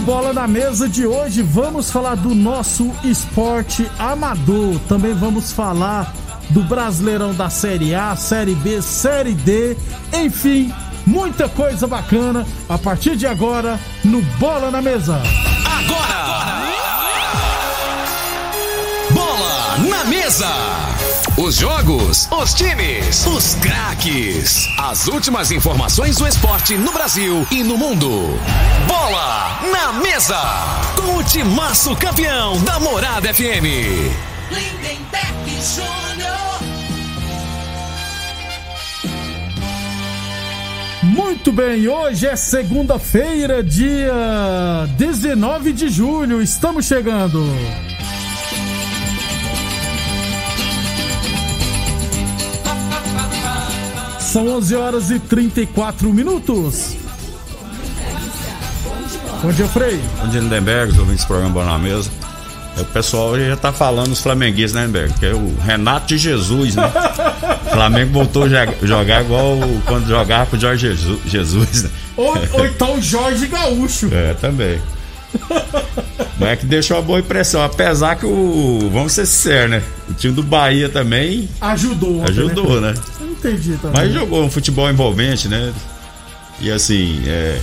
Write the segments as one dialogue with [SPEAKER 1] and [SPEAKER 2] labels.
[SPEAKER 1] Bola na Mesa de hoje, vamos falar do nosso esporte amador. Também vamos falar do Brasileirão da Série A, Série B, Série D, enfim, muita coisa bacana a partir de agora no Bola na Mesa.
[SPEAKER 2] Agora! Bola na mesa! Os jogos, os times, os craques. As últimas informações do esporte no Brasil e no mundo. Bola na mesa! Com o timaço campeão da Morada FM.
[SPEAKER 3] Lindenberg Júnior.
[SPEAKER 1] Muito bem, hoje é segunda-feira, dia 19 de julho. Estamos chegando. São 11 horas e 34 minutos. Bom dia, Frei.
[SPEAKER 4] Bom dia, Lindenberg, os ouvintes do programa na Mesa. É, O pessoal já tá falando os flamenguistas, né, Lindenberg? Que é o Renato de Jesus, né? O Flamengo voltou a jo- jogar igual quando jogava com o Jorge Jesus, Jesus né?
[SPEAKER 1] Ou, ou então Jorge Gaúcho.
[SPEAKER 4] É, também. Não é que deixou uma boa impressão, apesar que o. Vamos ser sinceros, né? O time do Bahia também
[SPEAKER 1] Ajudou.
[SPEAKER 4] ajudou, né?
[SPEAKER 1] Eu entendi também.
[SPEAKER 4] Mas jogou um futebol envolvente, né? E assim, é,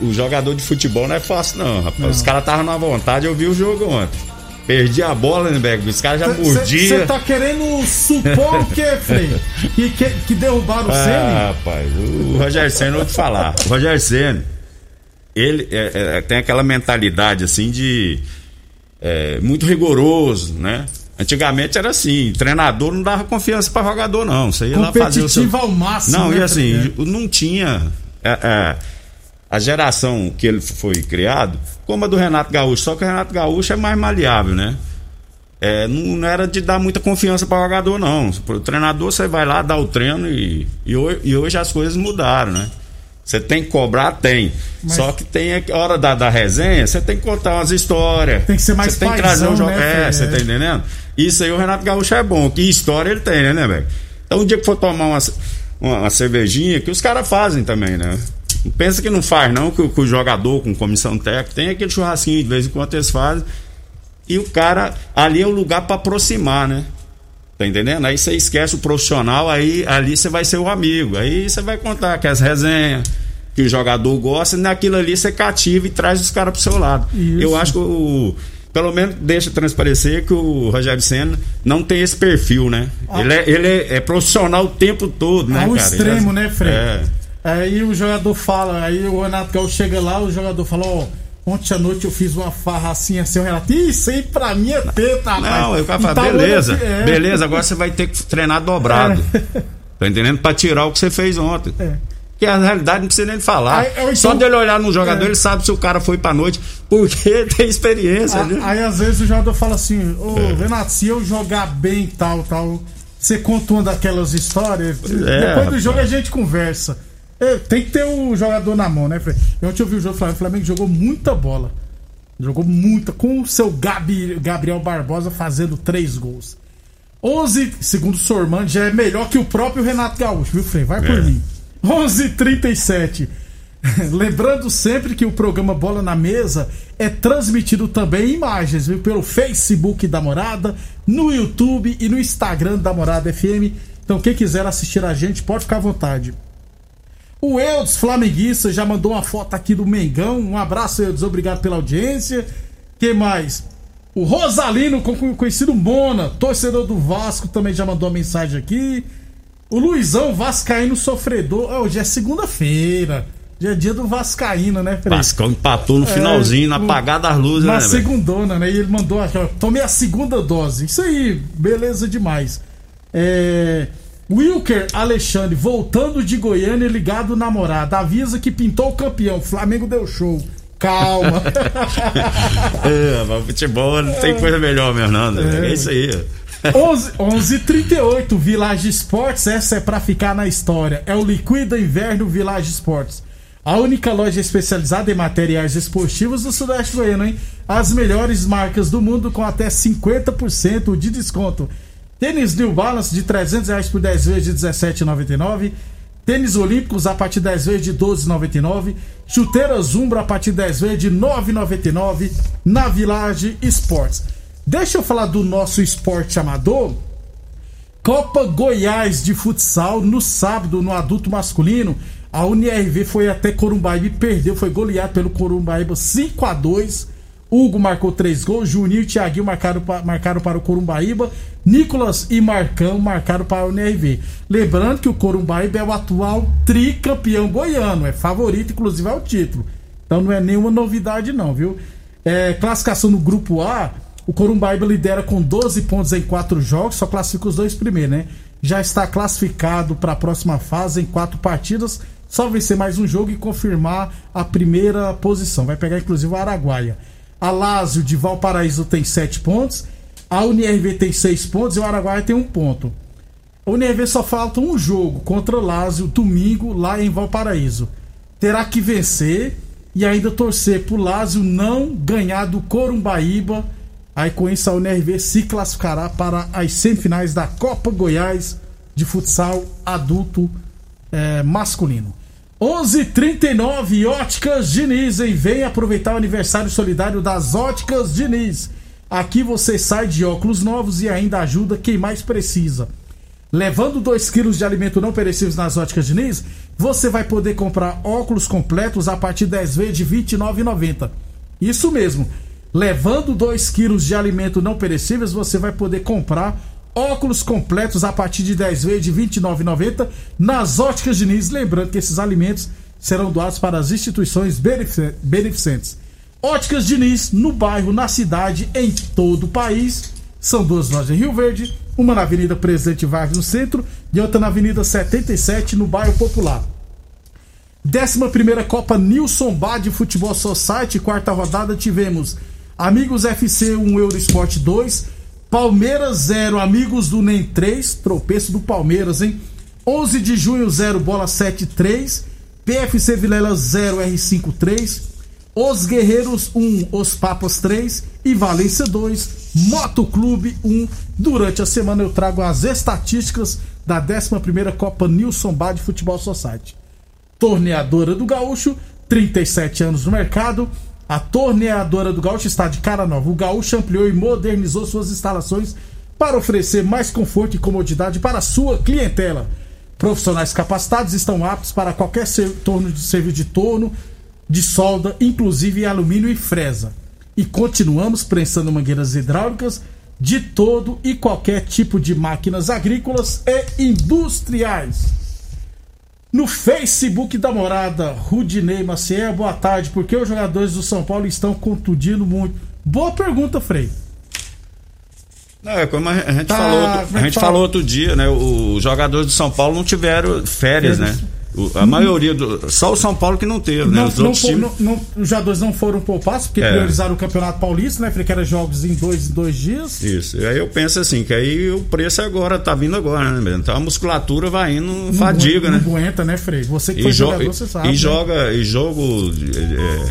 [SPEAKER 4] o, o jogador de futebol não é fácil, não, rapaz. Os caras estavam na vontade, eu vi o jogo ontem. Perdi a bola, Lindenberg. Os caras já
[SPEAKER 1] Você
[SPEAKER 4] mordiam.
[SPEAKER 1] tá querendo supor o quê, Frei? Que, que, que derrubaram o
[SPEAKER 4] Ah,
[SPEAKER 1] Ceni?
[SPEAKER 4] rapaz, o Roger Senna, eu vou te falar. O Roger Senna, ele é, é, tem aquela mentalidade assim de. é, muito rigoroso, né? Antigamente era assim, treinador não dava confiança para jogador, não. Você ia lá fazer o seu.
[SPEAKER 1] Ao máximo.
[SPEAKER 4] Não,
[SPEAKER 1] né,
[SPEAKER 4] e assim, não tinha. é, é, a geração que ele foi criado, como a do Renato Gaúcho, só que o Renato Gaúcho é mais maleável, né? É, não, não era de dar muita confiança para o jogador, não. O treinador, você vai lá, dá o treino e, e, hoje, e hoje as coisas mudaram, né? Você tem que cobrar? Tem. Só que tem a hora da, da resenha, você tem que contar umas histórias.
[SPEAKER 1] Tem que ser mais
[SPEAKER 4] Você tem que trazer
[SPEAKER 1] paizão,
[SPEAKER 4] um jogo.
[SPEAKER 1] né,
[SPEAKER 4] é,
[SPEAKER 1] Fê?
[SPEAKER 4] você tá entendendo? Isso aí o Renato Gaúcho é bom. Que história ele tem, né, né, velho? Então, um dia que for tomar uma, uma, uma cervejinha, que os caras fazem também, né? Não pensa que não faz, não, que, o- que o jogador com comissão técnica tem aquele churrasquinho de vez em quando eles fazem. E o cara, ali é o lugar para aproximar, né? Tá entendendo? Aí você esquece o profissional, aí ali você vai ser o amigo. Aí você vai contar que as resenhas, que o jogador gosta, e naquilo ali você cativa e traz os caras pro seu lado.
[SPEAKER 1] Isso.
[SPEAKER 4] Eu acho que o. Pelo menos deixa transparecer que o Rogério Senna não tem esse perfil, né? Ele, é, ele é, é profissional o tempo todo, né,
[SPEAKER 1] Ao
[SPEAKER 4] cara?
[SPEAKER 1] extremo,
[SPEAKER 4] Ele é-
[SPEAKER 1] né, Frei?
[SPEAKER 4] É.
[SPEAKER 1] Aí o jogador fala, aí o Renato Gaúcho chega lá, o jogador fala, ó, ontem à noite eu fiz uma farra assim, assim, o Renato, isso aí pra mim é teta, rapaz.
[SPEAKER 4] Não, eu cara fala,
[SPEAKER 1] tá
[SPEAKER 4] beleza,
[SPEAKER 1] é.
[SPEAKER 4] beleza, agora você vai ter que treinar dobrado. Tá entendendo? Pra tirar o que você fez ontem.
[SPEAKER 1] É.
[SPEAKER 4] Que a realidade não precisa nem falar.
[SPEAKER 1] Aí, ou então-
[SPEAKER 4] Só dele olhar no jogador,
[SPEAKER 1] É.
[SPEAKER 4] ele sabe se o cara foi pra noite, porque tem experiência,
[SPEAKER 1] A-
[SPEAKER 4] né?
[SPEAKER 1] Aí às vezes o jogador fala assim, ô
[SPEAKER 4] É.
[SPEAKER 1] Renato, se eu jogar bem tal, tal, você conta uma daquelas histórias,
[SPEAKER 4] é,
[SPEAKER 1] depois do jogo a gente conversa. É, tem que ter o jogador na mão, né, Frei? Ontem eu vi o jogo do Flamengo, o Flamengo jogou muita bola. Jogou muita, com o seu Gabi, Gabriel Barbosa fazendo três gols. 11, segundo o Sorman, já é melhor que o próprio Renato Gaúcho, viu, Frei? Vai por
[SPEAKER 4] É.
[SPEAKER 1] mim. 11:37. Lembrando sempre que o programa Bola na Mesa é transmitido também em imagens, viu? Pelo Facebook da Morada, no YouTube e no Instagram da Morada FM. Então, quem quiser assistir a gente, pode ficar à vontade. O Eudes, flamenguista, já mandou uma foto aqui do Mengão. Um abraço, Eudes. Obrigado pela audiência. Quem mais? O Rosalino, con- conhecido Mona, torcedor do Vasco, também já mandou uma mensagem aqui. O Luizão, Vascaíno sofredor. Ah, Hoje é segunda-feira. Dia é dia do Vascaíno, né, Fred?
[SPEAKER 4] Vascão empatou no finalzinho, na
[SPEAKER 1] no-
[SPEAKER 4] apagada das luzes,
[SPEAKER 1] Na
[SPEAKER 4] né, velho?
[SPEAKER 1] segundona, né? E ele mandou aqui, ó. Tomei a segunda dose. Isso aí, beleza demais. É. Wilker Alexandre, voltando de Goiânia, ligado namorado. Avisa que pintou o campeão. Flamengo deu show. Calma.
[SPEAKER 4] É, mas futebol não tem coisa melhor mesmo, não. né? É, isso aí.
[SPEAKER 1] 11 11:38 Village Esportes, essa é pra ficar na história. É o Liquida Inverno Village Esportes. A única loja especializada em materiais esportivos do Sudeste Goiano, hein? As melhores marcas do mundo com até 50% de desconto. Tênis New Balance de 300 reais por 10 vezes de 17,99. Tênis Olímpicos a partir de 10 vezes de 12,99. Chuteiras Umbra a partir de 10 vezes de 9,99 na Village Esportes. Deixa eu falar do nosso esporte amador. Copa Goiás de futsal no sábado no adulto masculino. A UNIRV foi até Corumbaíba e perdeu, foi goleado pelo Corumbaíba 5 a 2. Hugo marcou 3 gols, Juninho e Thiaguinho marcaram, marcaram para o Corumbaíba, Nicolas e Marcão marcaram para a UNIRV. Lembrando que o Corumbaíba é o atual tricampeão goiano, é favorito inclusive ao título. Então não é nenhuma novidade não, viu? É, classificação no grupo A, o Corumbaíba lidera com 12 pontos em 4 jogos, só classifica os dois primeiros, né? Já está classificado para a próxima fase em 4 partidas, só vencer mais um jogo e confirmar a primeira posição. Vai pegar inclusive o Araguaia. A Lázio de Valparaíso tem 7 pontos, a UNIRV tem 6 pontos e o Araguaia tem 1 ponto. A UNIRV só falta um jogo contra o Lázio domingo lá em Valparaíso. Terá que vencer e ainda torcer pro Lázio não ganhar do Corumbaíba. A UNIRV se classificará para as semifinais da Copa Goiás de futsal adulto eh, masculino. 11:39 Óticas Diniz, hein? Vem aproveitar o aniversário solidário das Óticas Diniz. Aqui você sai de óculos novos e ainda ajuda quem mais precisa. Levando 2 quilos de alimento não perecíveis nas óticas Diniz, você vai poder comprar óculos completos a partir de 10 vezes de R$ 29,90. Isso mesmo. Levando 2 quilos de alimento não perecíveis, você vai poder comprar óculos completos a partir de 10 vezes de R$ 29,90 nas óticas Diniz. Lembrando que esses alimentos serão doados para as instituições benefic- beneficentes. Óticas Diniz, no bairro, na cidade, em todo o país. São duas lojas em Rio Verde, uma na Avenida Presidente Vargas no centro e outra na Avenida 77 no bairro Popular. 11 Copa Nilson Bar de Futebol Society, quarta rodada, tivemos Amigos FC 1 Eurosport 2, Palmeiras 0, Amigos do NEM 3, tropeço do Palmeiras, hein? 11 de junho 0, Bola 7 3, PFC Vilela 0, R5 3, Os Guerreiros 1, Os Papas 3 e Valência 2, Motoclube 1. Durante a semana eu trago as estatísticas da 11 Copa Nilson Bar de Futebol Society torneadora do Gaúcho, 37 anos no mercado. A torneadora do Gaúcho está de cara nova. O Gaúcho ampliou e modernizou suas instalações para oferecer mais conforto e comodidade para a sua clientela. Profissionais capacitados estão aptos para qualquer torno de serviço de torno, de solda, inclusive alumínio e fresa. E continuamos prensando mangueiras hidráulicas de todo e qualquer tipo de máquinas agrícolas e industriais. No Facebook da morada, Rudinei Maciel, boa tarde. Por que os jogadores do São Paulo estão contundindo muito? Boa pergunta, Frei.
[SPEAKER 4] Não, é como a gente,
[SPEAKER 1] Tá,
[SPEAKER 4] falou,
[SPEAKER 1] como é
[SPEAKER 4] a gente
[SPEAKER 1] fala?
[SPEAKER 4] falou outro dia, né? Os jogadores do São Paulo não tiveram férias, né?
[SPEAKER 1] Férias.
[SPEAKER 4] O- a maioria do. Só o São Paulo que não teve, né?
[SPEAKER 1] Não,
[SPEAKER 4] Os
[SPEAKER 1] não, for-
[SPEAKER 4] times.
[SPEAKER 1] não- não- os jogadores não foram poupados porque
[SPEAKER 4] É.
[SPEAKER 1] priorizaram o Campeonato Paulista, né? Frei, que era jogos em dois dois dias.
[SPEAKER 4] Isso. E aí eu penso assim, que aí o preço agora tá vindo agora, né? Então a musculatura vai indo fadiga,
[SPEAKER 1] não,
[SPEAKER 4] né?
[SPEAKER 1] Não aguenta, né, Frei? Você que
[SPEAKER 4] E,
[SPEAKER 1] foi
[SPEAKER 4] jo-
[SPEAKER 1] jogador, você sabe.
[SPEAKER 4] e
[SPEAKER 1] né?
[SPEAKER 4] joga, e jogo. é,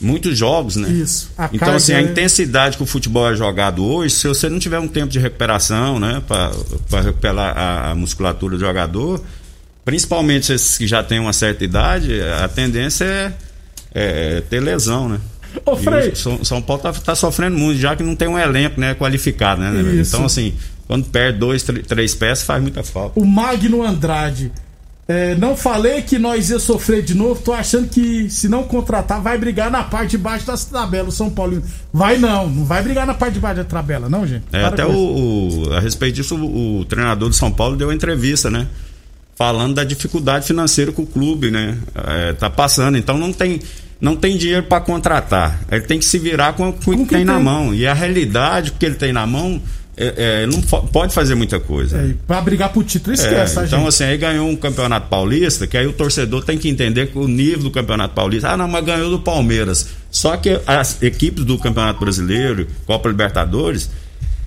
[SPEAKER 4] muitos jogos, né?
[SPEAKER 1] Isso.
[SPEAKER 4] Então,
[SPEAKER 1] carga
[SPEAKER 4] assim, a
[SPEAKER 1] é-
[SPEAKER 4] intensidade que o futebol é jogado hoje, se você não tiver um tempo de recuperação, né, para recuperar a, a musculatura do jogador, principalmente esses que já têm uma certa idade, a tendência é, é ter lesão, né?
[SPEAKER 1] Ô, Frei.
[SPEAKER 4] o São, São Paulo tá, tá sofrendo muito, já que não tem um elenco né, qualificado, né? né. Então, assim, quando perde dois, tr- três peças, faz muita falta.
[SPEAKER 1] O Magno Andrade. É, não falei que nós ia sofrer de novo. Tô achando que se não contratar, vai brigar na parte de baixo da tabela, o São Paulo. Vai não, não vai brigar na parte de baixo da tabela, não, gente.
[SPEAKER 4] É, até o, o- a respeito disso, o, o treinador do São Paulo deu uma entrevista, né? Falando da dificuldade financeira que o clube, né? É, tá passando. Então não tem, não tem dinheiro para contratar. Ele tem que se virar com, o que
[SPEAKER 1] que
[SPEAKER 4] tem, na
[SPEAKER 1] tem.
[SPEAKER 4] mão. E a realidade que ele tem na mão, é, é, não pode fazer muita coisa.
[SPEAKER 1] É, pra brigar pro título,
[SPEAKER 4] É,
[SPEAKER 1] esquece, tá,
[SPEAKER 4] então,
[SPEAKER 1] gente?
[SPEAKER 4] assim, aí ganhou um campeonato paulista, que aí o torcedor tem que entender que o nível do campeonato paulista. Ah, não, mas ganhou do Palmeiras. Só que as equipes do Campeonato Brasileiro, Copa Libertadores,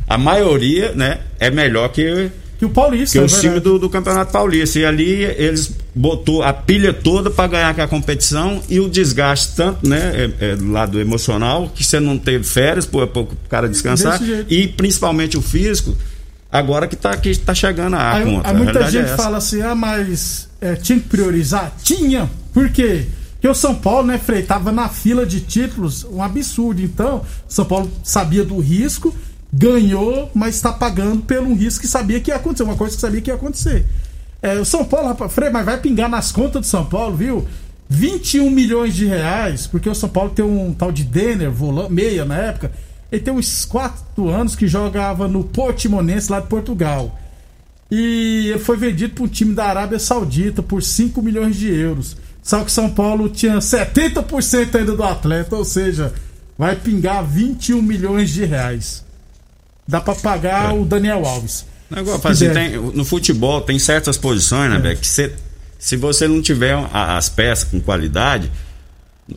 [SPEAKER 4] a maioria, né, é melhor que,
[SPEAKER 1] que o Paulista,
[SPEAKER 4] que
[SPEAKER 1] é
[SPEAKER 4] os
[SPEAKER 1] verdade.
[SPEAKER 4] times do, do Campeonato Paulista. E ali eles botou a pilha toda para ganhar aquela competição e o desgaste tanto, né, é, é do lado emocional, que você não teve férias para o cara descansar, e principalmente o físico, agora que tá, que tá chegando a
[SPEAKER 1] Aí,
[SPEAKER 4] conta.
[SPEAKER 1] aí muita
[SPEAKER 4] é
[SPEAKER 1] gente
[SPEAKER 4] essa.
[SPEAKER 1] fala assim, ah, mas é, tinha que priorizar? Tinha. Por quê? Porque o São Paulo, né, Frei, tava na fila de títulos, um absurdo. Então, o São Paulo sabia do risco, ganhou, mas está pagando pelo um risco que sabia que ia acontecer, uma coisa que sabia que ia acontecer. É, o São Paulo, rapaz, Frei, mas vai pingar nas contas do São Paulo, viu? 21 milhões de reais, porque o São Paulo tem um tal de Denner, volante, meia na época. Ele tem uns 4 anos que jogava no Portimonense lá de Portugal. E ele foi vendido para um time da Arábia Saudita por 5 milhões de euros. Só que São Paulo tinha 70% ainda do atleta, ou seja, vai pingar 21 milhões de reais. Dá para pagar o Daniel Alves.
[SPEAKER 4] Assim,
[SPEAKER 1] quiser.
[SPEAKER 4] tem- no futebol tem certas posições, né, Beck, que cê- se você não tiver a- as peças com qualidade,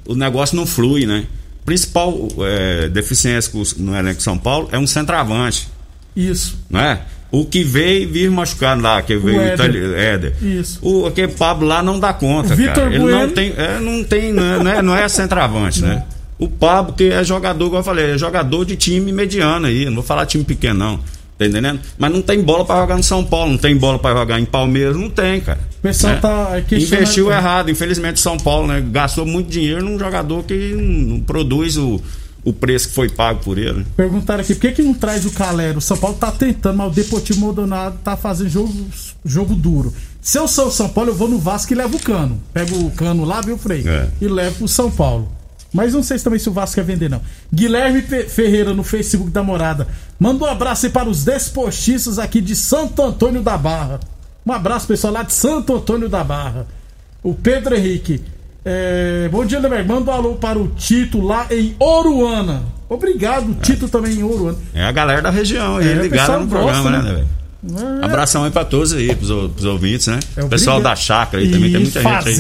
[SPEAKER 4] o negócio não flui, né? Principal é, deficiência que no elenco de São Paulo é um centroavante,
[SPEAKER 1] Isso.
[SPEAKER 4] não é? O que veio vir machucado lá, que veio o
[SPEAKER 1] Éder.
[SPEAKER 4] Itali- Éder.
[SPEAKER 1] Isso.
[SPEAKER 4] O, aquele Pablo lá não dá conta,
[SPEAKER 1] O Vitor
[SPEAKER 4] cara. Ele
[SPEAKER 1] Bueno-
[SPEAKER 4] não tem, é, não tem, não é, não é, não é centroavante, né? O Pablo, que é jogador, como eu falei, é jogador de time mediano aí, não vou falar time pequeno não, tá entendendo? Mas não tem bola pra jogar no São Paulo, não tem bola pra jogar em Palmeiras, não tem, cara.
[SPEAKER 1] O pessoal
[SPEAKER 4] né?
[SPEAKER 1] tá
[SPEAKER 4] Investiu errado, infelizmente São Paulo, né? Gastou muito dinheiro num jogador que não produz o, o preço que foi pago por ele. né?
[SPEAKER 1] Perguntaram aqui, por que, que não traz o Calero? O São Paulo tá tentando, mas o Deportivo Maldonado tá fazendo jogo, jogo duro. Se eu sou o São Paulo, eu vou no Vasco e levo o cano. Pego o cano lá, viu, Frei?
[SPEAKER 4] É.
[SPEAKER 1] E levo pro São Paulo. Mas não sei se também se o Vasco quer vender, não. Guilherme Fe- Ferreira no Facebook da Morada. Manda um abraço aí para os desportistas aqui de Santo Antônio da Barra. Um abraço, pessoal, lá de Santo Antônio da Barra. O Pedro Henrique. É, bom dia, Leber. Manda um alô para o Tito lá em Oruana. Obrigado, Tito também em Oruana.
[SPEAKER 4] É a galera da região aí,
[SPEAKER 1] É,
[SPEAKER 4] ligada no
[SPEAKER 1] gosta,
[SPEAKER 4] programa,
[SPEAKER 1] né?
[SPEAKER 4] né, velho?
[SPEAKER 1] É,
[SPEAKER 4] Abração aí pra todos aí, pros, pros ouvintes, né?
[SPEAKER 1] é
[SPEAKER 4] o pessoal da chácara aí também, tem muita gente aí.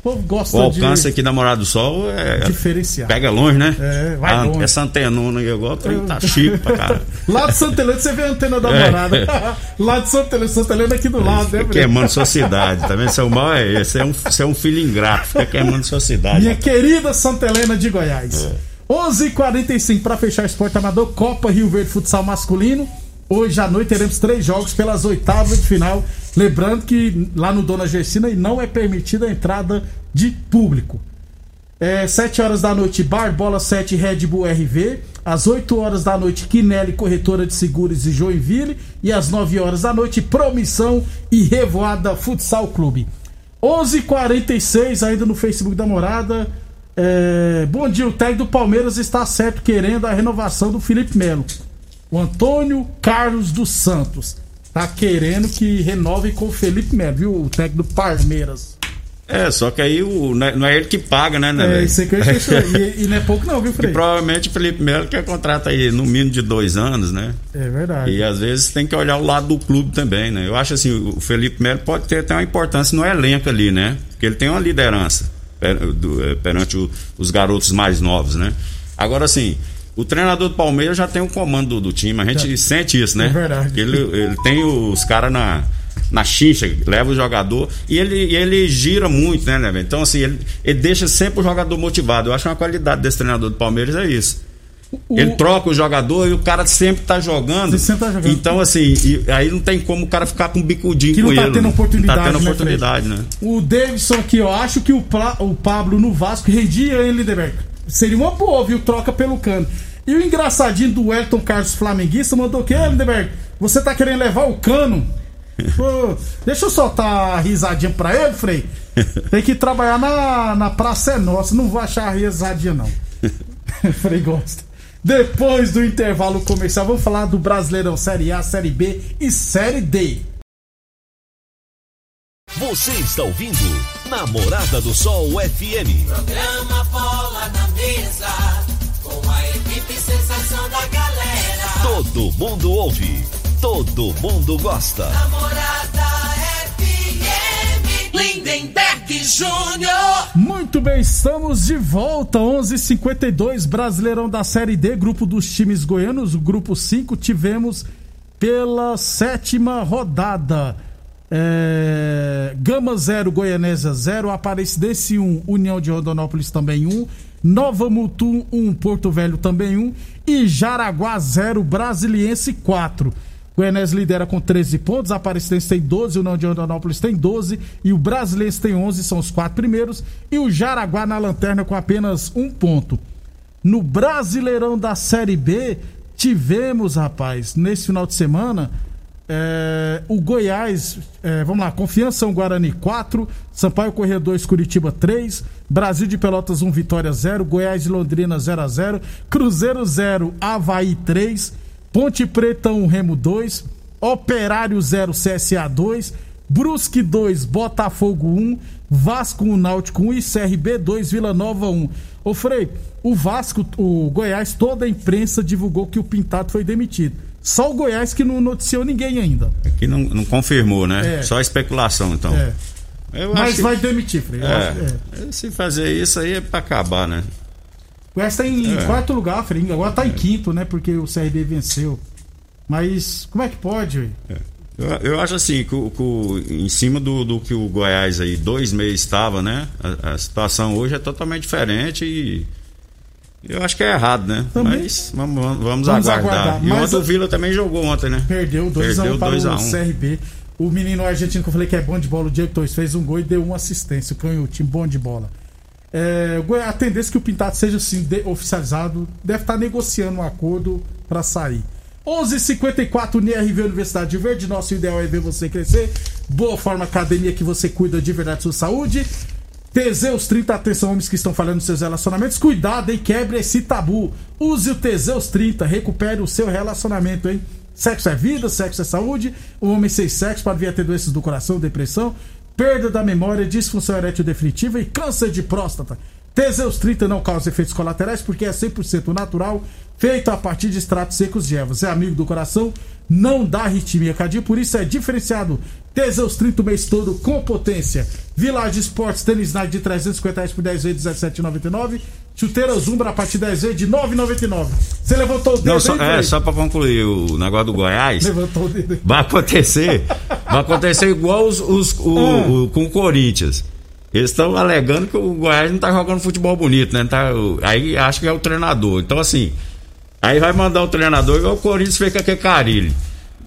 [SPEAKER 1] O povo gosta
[SPEAKER 4] O alcance
[SPEAKER 1] de
[SPEAKER 4] aqui da Morada do Sol é.
[SPEAKER 1] diferenciar.
[SPEAKER 4] Pega longe, né?
[SPEAKER 1] É, vai
[SPEAKER 4] ah,
[SPEAKER 1] longe.
[SPEAKER 4] Essa antenona agora, o trem tá chique pra cara.
[SPEAKER 1] Lá de Santa Helena você vê a antena da
[SPEAKER 4] É.
[SPEAKER 1] morada. Lá de Santa Helena, Santa Helena aqui do lado, né,
[SPEAKER 4] queimando sua cidade, tá vendo? Seu mal é esse, é um, você é um filho ingrato, fica queimando sua cidade.
[SPEAKER 1] Minha querida Santa Helena de Goiás.
[SPEAKER 4] É.
[SPEAKER 1] 11h45 para fechar o esporte amador, Copa Rio Verde Futsal Masculino. Hoje à noite teremos três jogos pelas oitavas de final. Lembrando que lá no Dona Gersina não é permitida a entrada de público. É, 7 horas da noite, Bar Bola 7 Red Bull RV. Às 8 horas da noite, Quinelli Corretora de Seguros e Joinville. E às 9 horas da noite, Promissão e Revoada Futsal Clube. 11:46 ainda no Facebook da Morada. É, bom dia, o técnico do Palmeiras está certo querendo a renovação do Felipe Melo. O Antônio Carlos dos Santos tá querendo que renove com o Felipe Melo, viu? O técnico do Palmeiras.
[SPEAKER 4] É, só que aí o, não é não é ele que paga, né, né?
[SPEAKER 1] É, isso aí que eu. E, e não é pouco, não, viu,
[SPEAKER 4] E
[SPEAKER 1] Frei?
[SPEAKER 4] provavelmente o Felipe Melo quer contrato aí no mínimo de dois anos, né?
[SPEAKER 1] É verdade.
[SPEAKER 4] E às vezes tem que olhar o lado do clube também, né? Eu acho assim, o Felipe Melo pode ter até uma importância no elenco ali, né? Porque ele tem uma liderança per- do- eh, perante o- os garotos mais novos, né? Agora, assim, o treinador do Palmeiras já tem o comando do, do time, a gente
[SPEAKER 1] É.
[SPEAKER 4] sente isso, né?
[SPEAKER 1] É verdade.
[SPEAKER 4] Ele, ele tem os caras na, na chincha, leva o jogador e ele, ele gira muito, né, né? Então, assim, ele, ele deixa sempre o jogador motivado. Eu acho uma qualidade desse treinador do Palmeiras é isso.
[SPEAKER 1] O-
[SPEAKER 4] Ele troca o jogador e o cara sempre tá jogando.
[SPEAKER 1] Ele sempre tá jogando.
[SPEAKER 4] Então, assim, aí não tem como o cara ficar com um bicudinho
[SPEAKER 1] Que
[SPEAKER 4] com
[SPEAKER 1] não tá
[SPEAKER 4] ele.
[SPEAKER 1] tendo
[SPEAKER 4] né?
[SPEAKER 1] oportunidade,
[SPEAKER 4] tá tendo
[SPEAKER 1] né,
[SPEAKER 4] oportunidade, né?
[SPEAKER 1] O Davidson aqui, eu acho que o, Pla- o Pablo no Vasco rendia ele, Lindeberg. Seria uma boa, viu? Troca pelo cano. E o engraçadinho do Elton Carlos Flamenguista mandou o quê, Lindeberg? Você tá querendo levar o cano? Pô, deixa eu soltar a risadinha pra ele, Frei. Tem que trabalhar na, na Praça é Nossa. Não vou achar a risadinha, não. Frei gosta. Depois do intervalo comercial, vamos falar do Brasileirão Série A, Série B e Série D.
[SPEAKER 5] Você está ouvindo Namorada do Sol FM.
[SPEAKER 6] Programa Bola na Mesa, sensação da galera.
[SPEAKER 5] Todo mundo ouve, todo mundo gosta.
[SPEAKER 6] Namorada FM, Lindenberg Júnior.
[SPEAKER 1] Muito bem, estamos de volta. 11:52 Brasileirão da Série D, grupo dos times goianos, o grupo 5 tivemos pela sétima rodada. É, Gama 0, Goianésia 0, Aparecidense 1, União de Rondonópolis também 1, Nova Mutum 1, Porto Velho também 1 e Jaraguá 0, Brasiliense 4. Goianese lidera com 13 pontos, a Aparecidense tem 12, o União de Rondonópolis tem 12 e o Brasilense tem 11, são os quatro primeiros. E o Jaraguá na lanterna com apenas um ponto. No Brasileirão da Série B, tivemos, rapaz, nesse final de semana, é, o Goiás, é, vamos lá, Confiança 1, Guarani 4, Sampaio Corrêa 2, Curitiba 3, Brasil de Pelotas 1, Vitória 0, Goiás de Londrina 0 a 0 Cruzeiro 0, Havaí 3, Ponte Preta 1, Remo 2, Operário 0, CSA 2, Brusque 2, Botafogo 1, Vasco 1, Náutico 1 e CRB 2, Vila Nova 1. Ô Frei, o Vasco, o Goiás, toda a imprensa divulgou que o Pintado foi demitido. Só o Goiás que não noticiou ninguém ainda.
[SPEAKER 4] Aqui não, não confirmou, né?
[SPEAKER 1] É.
[SPEAKER 4] Só especulação, então.
[SPEAKER 1] É.
[SPEAKER 4] Eu
[SPEAKER 1] Mas
[SPEAKER 4] acho que-
[SPEAKER 1] vai demitir, Frei. Acho- é.
[SPEAKER 4] É. Se fazer isso aí é pra acabar, né?
[SPEAKER 1] O Goiás tá em
[SPEAKER 4] É.
[SPEAKER 1] quarto lugar, Frei. Agora tá em quinto, né? Porque o CRB venceu. Mas como é que pode?
[SPEAKER 4] Eu, eu acho assim, que, que em cima do, do que o Goiás aí dois meses estava, né? A, a situação hoje é totalmente diferente e eu acho que é errado, né?
[SPEAKER 1] Também.
[SPEAKER 4] Mas vamos, vamos, vamos aguardar.
[SPEAKER 1] aguardar.
[SPEAKER 4] E ontem o Vila também jogou ontem, né?
[SPEAKER 1] Perdeu 2x1
[SPEAKER 4] Perdeu
[SPEAKER 1] para
[SPEAKER 4] 2 a
[SPEAKER 1] o
[SPEAKER 4] 1.
[SPEAKER 1] CRB. O menino argentino que eu falei que é bom de bola, o Diego Torres, fez um gol e deu uma assistência. O canhotinho bom de bola. É, a tendência é que o Pintado seja assim, de- oficializado, deve estar negociando um acordo para sair. 11:54 UNIRV Universidade de Verde. Nosso ideal é ver você crescer. Boa Forma Academia que você cuida de verdade da sua saúde. Teseus 30, atenção, homens que estão falando nos seus relacionamentos. Cuidado, hein? Quebre esse tabu. Use o Teseus 30, recupere o seu relacionamento, hein? Sexo é vida, sexo é saúde. O homem sem sexo pode vir a ter doenças do coração, depressão, perda da memória, disfunção erétil definitiva e câncer de próstata. Teseus 30 não causa efeitos colaterais porque é 100% natural, feito a partir de extratos secos de ervas. É amigo do coração, não dá arritmia cardíaca, por isso é diferenciado. Teseus 30 o mês todo com potência. Village Esportes, tênis Nike de 350 reais por 10 vezes, 17,99. Chuteira Zumbra a partir de 10 vezes de 9,99. Você levantou o dedo,
[SPEAKER 4] Não, só,
[SPEAKER 1] hein,
[SPEAKER 4] é, só pra concluir o negócio do Goiás.
[SPEAKER 1] Levantou o dedo.
[SPEAKER 4] Vai acontecer. Vai acontecer igual os, os- o-
[SPEAKER 1] Ah.
[SPEAKER 4] o- com o Corinthians. Eles estão alegando que o Goiás não tá jogando futebol bonito, né? Tá, aí acho que é o treinador. Então, assim, aí vai mandar o treinador igual o Corinthians fez com aquele carilho.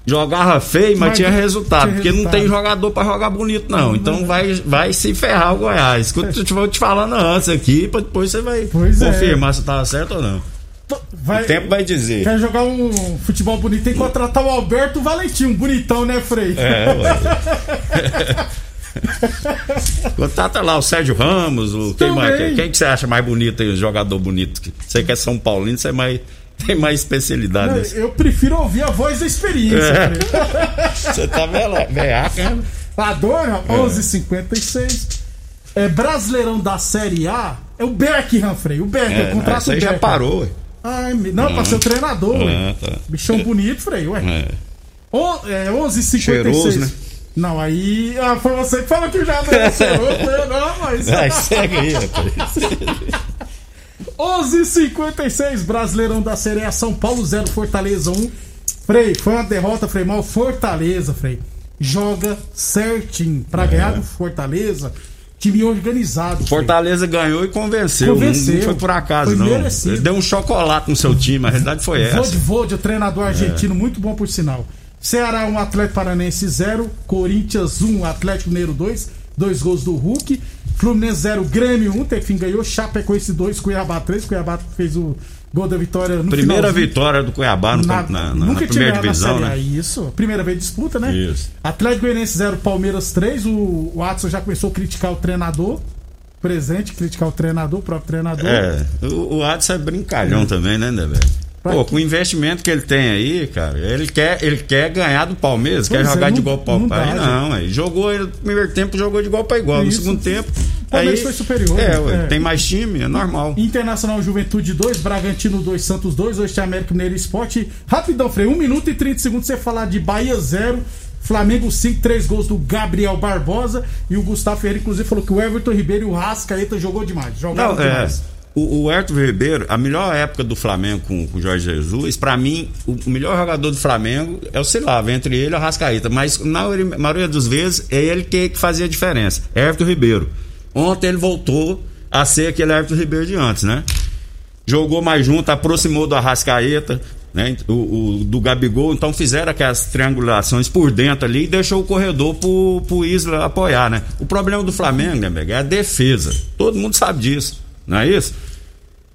[SPEAKER 4] Jogava feio, mas,
[SPEAKER 1] Mas
[SPEAKER 4] tinha
[SPEAKER 1] tinha
[SPEAKER 4] resultado. porque não
[SPEAKER 1] resultado.
[SPEAKER 4] tem jogador pra jogar bonito, não. Então vai, vai se ferrar o Goiás. Que eu te- vou te falando antes aqui, pra depois você vai
[SPEAKER 1] Pois é.
[SPEAKER 4] confirmar se tava certo ou não.
[SPEAKER 1] Vai,
[SPEAKER 4] O tempo vai dizer.
[SPEAKER 1] Quer jogar um futebol bonito, tem que contratar o Alberto Valentim, um bonitão, né, Frei?
[SPEAKER 4] É, ué. Contata lá o Sérgio Ramos, o quem, mais, quem, que você acha mais bonito aí, o jogador bonito? Você que é São Paulino, você é mais, tem mais especialidade
[SPEAKER 1] Não. Eu prefiro ouvir a voz da experiência,
[SPEAKER 4] É.
[SPEAKER 1] Frei.
[SPEAKER 4] Você tá vendo? Veaca, né?
[SPEAKER 1] Adoro, rapaz. 11:56 É Brasileirão da Série A. É o Beckham, Frei. O Beckham,
[SPEAKER 4] É,
[SPEAKER 1] o contrato
[SPEAKER 4] isso aí já parou.
[SPEAKER 1] Ai, não, pra ser o treinador.
[SPEAKER 4] Ah, tá.
[SPEAKER 1] Bichão bonito, Frei, ué.
[SPEAKER 4] É.
[SPEAKER 1] On, é 11h56.
[SPEAKER 4] Cheiroso, né?
[SPEAKER 1] Não, aí. Ah, foi você que falou que já não era eu não, mas.
[SPEAKER 4] Vai, segue aí, rapaz.
[SPEAKER 1] 11:56 Brasileirão da Série A São Paulo 0 Fortaleza 1. Frei, foi uma derrota, Frei, mal Fortaleza, Frei. joga certinho pra ganhar do Fortaleza. Time organizado.
[SPEAKER 4] Fortaleza ganhou e convenceu.
[SPEAKER 1] Convenceu.
[SPEAKER 4] Não, não foi por acaso,
[SPEAKER 1] Foi
[SPEAKER 4] não.
[SPEAKER 1] merecido.
[SPEAKER 4] Ele deu um chocolate no seu time, a realidade foi essa.
[SPEAKER 1] Vode Vode, o treinador argentino, muito bom por sinal. Ceará 1, Atlético Paranense 0. Corinthians 1, Atlético Mineiro 2. Dois gols do Hulk. Fluminense 0, Grêmio 1. Tefim ganhou. Chapecoense 2, Cuiabá 3. Cuiabá fez o gol da vitória no
[SPEAKER 4] Primeira
[SPEAKER 1] finalzinho.
[SPEAKER 4] vitória do Cuiabá no,
[SPEAKER 1] Na-
[SPEAKER 4] na, na- na primeira divisão, né?
[SPEAKER 1] Isso. Primeira vez de disputa, né?
[SPEAKER 4] Isso.
[SPEAKER 1] Atlético Goianiense 0, Palmeiras 3. O, o Watson já começou a criticar o treinador. Presente, criticar o treinador, o próprio treinador.
[SPEAKER 4] É, o, o Adson é brincalhão também, né?
[SPEAKER 1] Pra
[SPEAKER 4] Pô, com o investimento que ele tem aí, cara, ele quer, ele quer ganhar do Palmeiras,
[SPEAKER 1] Pois
[SPEAKER 4] quer
[SPEAKER 1] é,
[SPEAKER 4] jogar de
[SPEAKER 1] não-
[SPEAKER 4] igual para igual. Aí não, aí jogou ele no primeiro tempo, jogou de igual para igual.
[SPEAKER 1] Isso.
[SPEAKER 4] No segundo tempo.
[SPEAKER 1] Palmeiras
[SPEAKER 4] aí,
[SPEAKER 1] foi superior,
[SPEAKER 4] É,
[SPEAKER 1] né?
[SPEAKER 4] ué,
[SPEAKER 1] É.
[SPEAKER 4] tem mais time, é normal.
[SPEAKER 1] Internacional Juventude 2, Bragantino 2, Santos 2, hoje tem América Mineiro Esporte. Rapidão, Frei, 1 minuto e 30 segundos você falar de Bahia 0, Flamengo 5, 3 gols do Gabriel Barbosa e o Gustavo Ferreira, inclusive, falou que o Everton Ribeiro e o Rascaeta jogou demais. Jogaram
[SPEAKER 4] Não, é. O, o Herto Ribeiro, a melhor época do Flamengo com, com o Jorge Jesus, pra mim, o melhor jogador do Flamengo é o Silava, entre ele e o Rascaíta. Mas na maioria- das vezes é ele que, que fazia a diferença. Herto Ribeiro. Ontem ele voltou a ser aquele Herto Ribeiro de antes, né? Jogou mais junto, aproximou do Arrascaeta, né? O, o- do Gabigol, então fizeram aquelas triangulações por dentro ali e deixou o corredor pro, pro Isla apoiar, né? O problema do Flamengo, né, é a defesa. Todo mundo sabe disso, não é isso?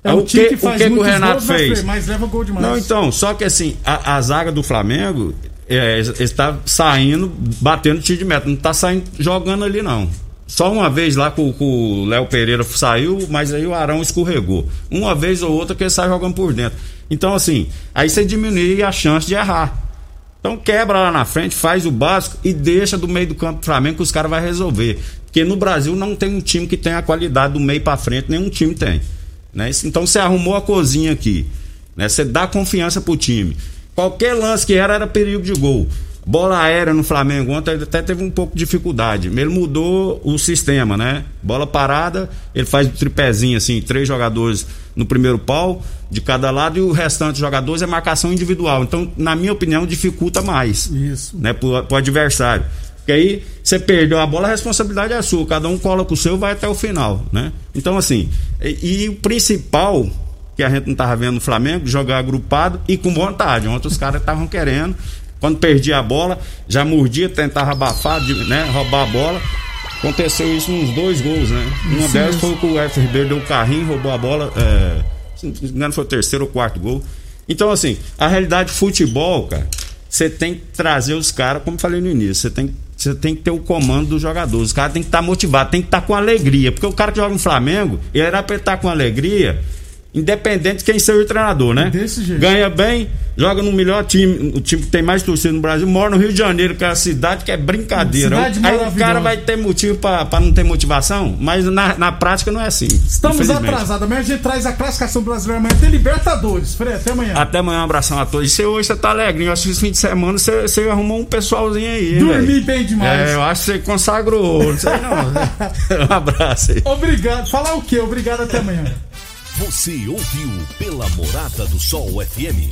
[SPEAKER 1] É
[SPEAKER 4] o
[SPEAKER 1] um time
[SPEAKER 4] que-
[SPEAKER 1] que
[SPEAKER 4] o que que o Renato
[SPEAKER 1] gols,
[SPEAKER 4] fez?
[SPEAKER 1] Mas leva gol demais.
[SPEAKER 4] Não, então, só que assim, a, a zaga do Flamengo é, está saindo, batendo tiro de meta, não está saindo jogando ali, não. Só uma vez lá com, com o Léo Pereira saiu, mas aí o Arão escorregou. Uma vez ou outra que ele sai jogando por dentro. Então, assim, aí você diminui a chance de errar. Então quebra lá na frente, faz o básico e deixa do meio do campo do Flamengo que os caras vão resolver. Porque no Brasil não tem um time que tenha a qualidade do meio pra frente, nenhum time tem. Né? Então você arrumou a cozinha aqui. Né? Você dá confiança pro time. Qualquer lance que era, era perigo de gol. Bola aérea no Flamengo ontem ele até teve um pouco de dificuldade. Ele mudou o sistema, né? Bola parada, ele faz o tripézinho assim, três jogadores no primeiro pau de cada lado e o restante dos jogadores é marcação individual. Então, na minha opinião, dificulta mais
[SPEAKER 1] Isso.
[SPEAKER 4] né, pro, pro adversário. Porque aí você perdeu a bola, a responsabilidade é sua. Cada um coloca o seu e vai até o final, né? Então, assim, e, e o principal que a gente não tava vendo no Flamengo, jogar agrupado e com vontade. Ontem os caras estavam querendo. Quando perdia a bola, já mordia, tentava abafar, né, roubar a bola. Aconteceu isso nos dois gols, né? Uma
[SPEAKER 1] Isso
[SPEAKER 4] delas foi que o Everton Ribeiro deu o carrinho, roubou a bola. É, se não me engano, foi o terceiro ou quarto gol. Então, assim, a realidade de futebol, cara, você tem que trazer os caras, como eu falei no início, você tem, você tem que ter o comando dos jogadores. Os caras têm que estar motivados, tem que estar com alegria. Porque o cara que joga no Flamengo, ele era pra estar com alegria, independente de quem seja o treinador, né?
[SPEAKER 1] Desse jeito.
[SPEAKER 4] Ganha bem, joga no melhor time, o time que tem mais torcida no Brasil, mora no Rio de Janeiro, que é a cidade que é brincadeira.
[SPEAKER 1] Cidade
[SPEAKER 4] Aí o cara vai ter motivo pra, pra não ter motivação, mas na, na prática não é assim.
[SPEAKER 1] Estamos atrasados. Amanhã a gente traz a classificação brasileira. Amanhã tem Libertadores. Frei, até amanhã.
[SPEAKER 4] Até amanhã, um abração a todos. E você hoje você tá alegrinho. Eu acho que esse fim de semana você, você arrumou um pessoalzinho aí.
[SPEAKER 1] Dormi
[SPEAKER 4] velho?
[SPEAKER 1] bem demais.
[SPEAKER 4] É, eu acho que você consagrou. Não sei não. um abraço aí.
[SPEAKER 1] Obrigado. Falar o quê? Obrigado até amanhã.
[SPEAKER 7] Você ouviu pela Morada do Sol FM.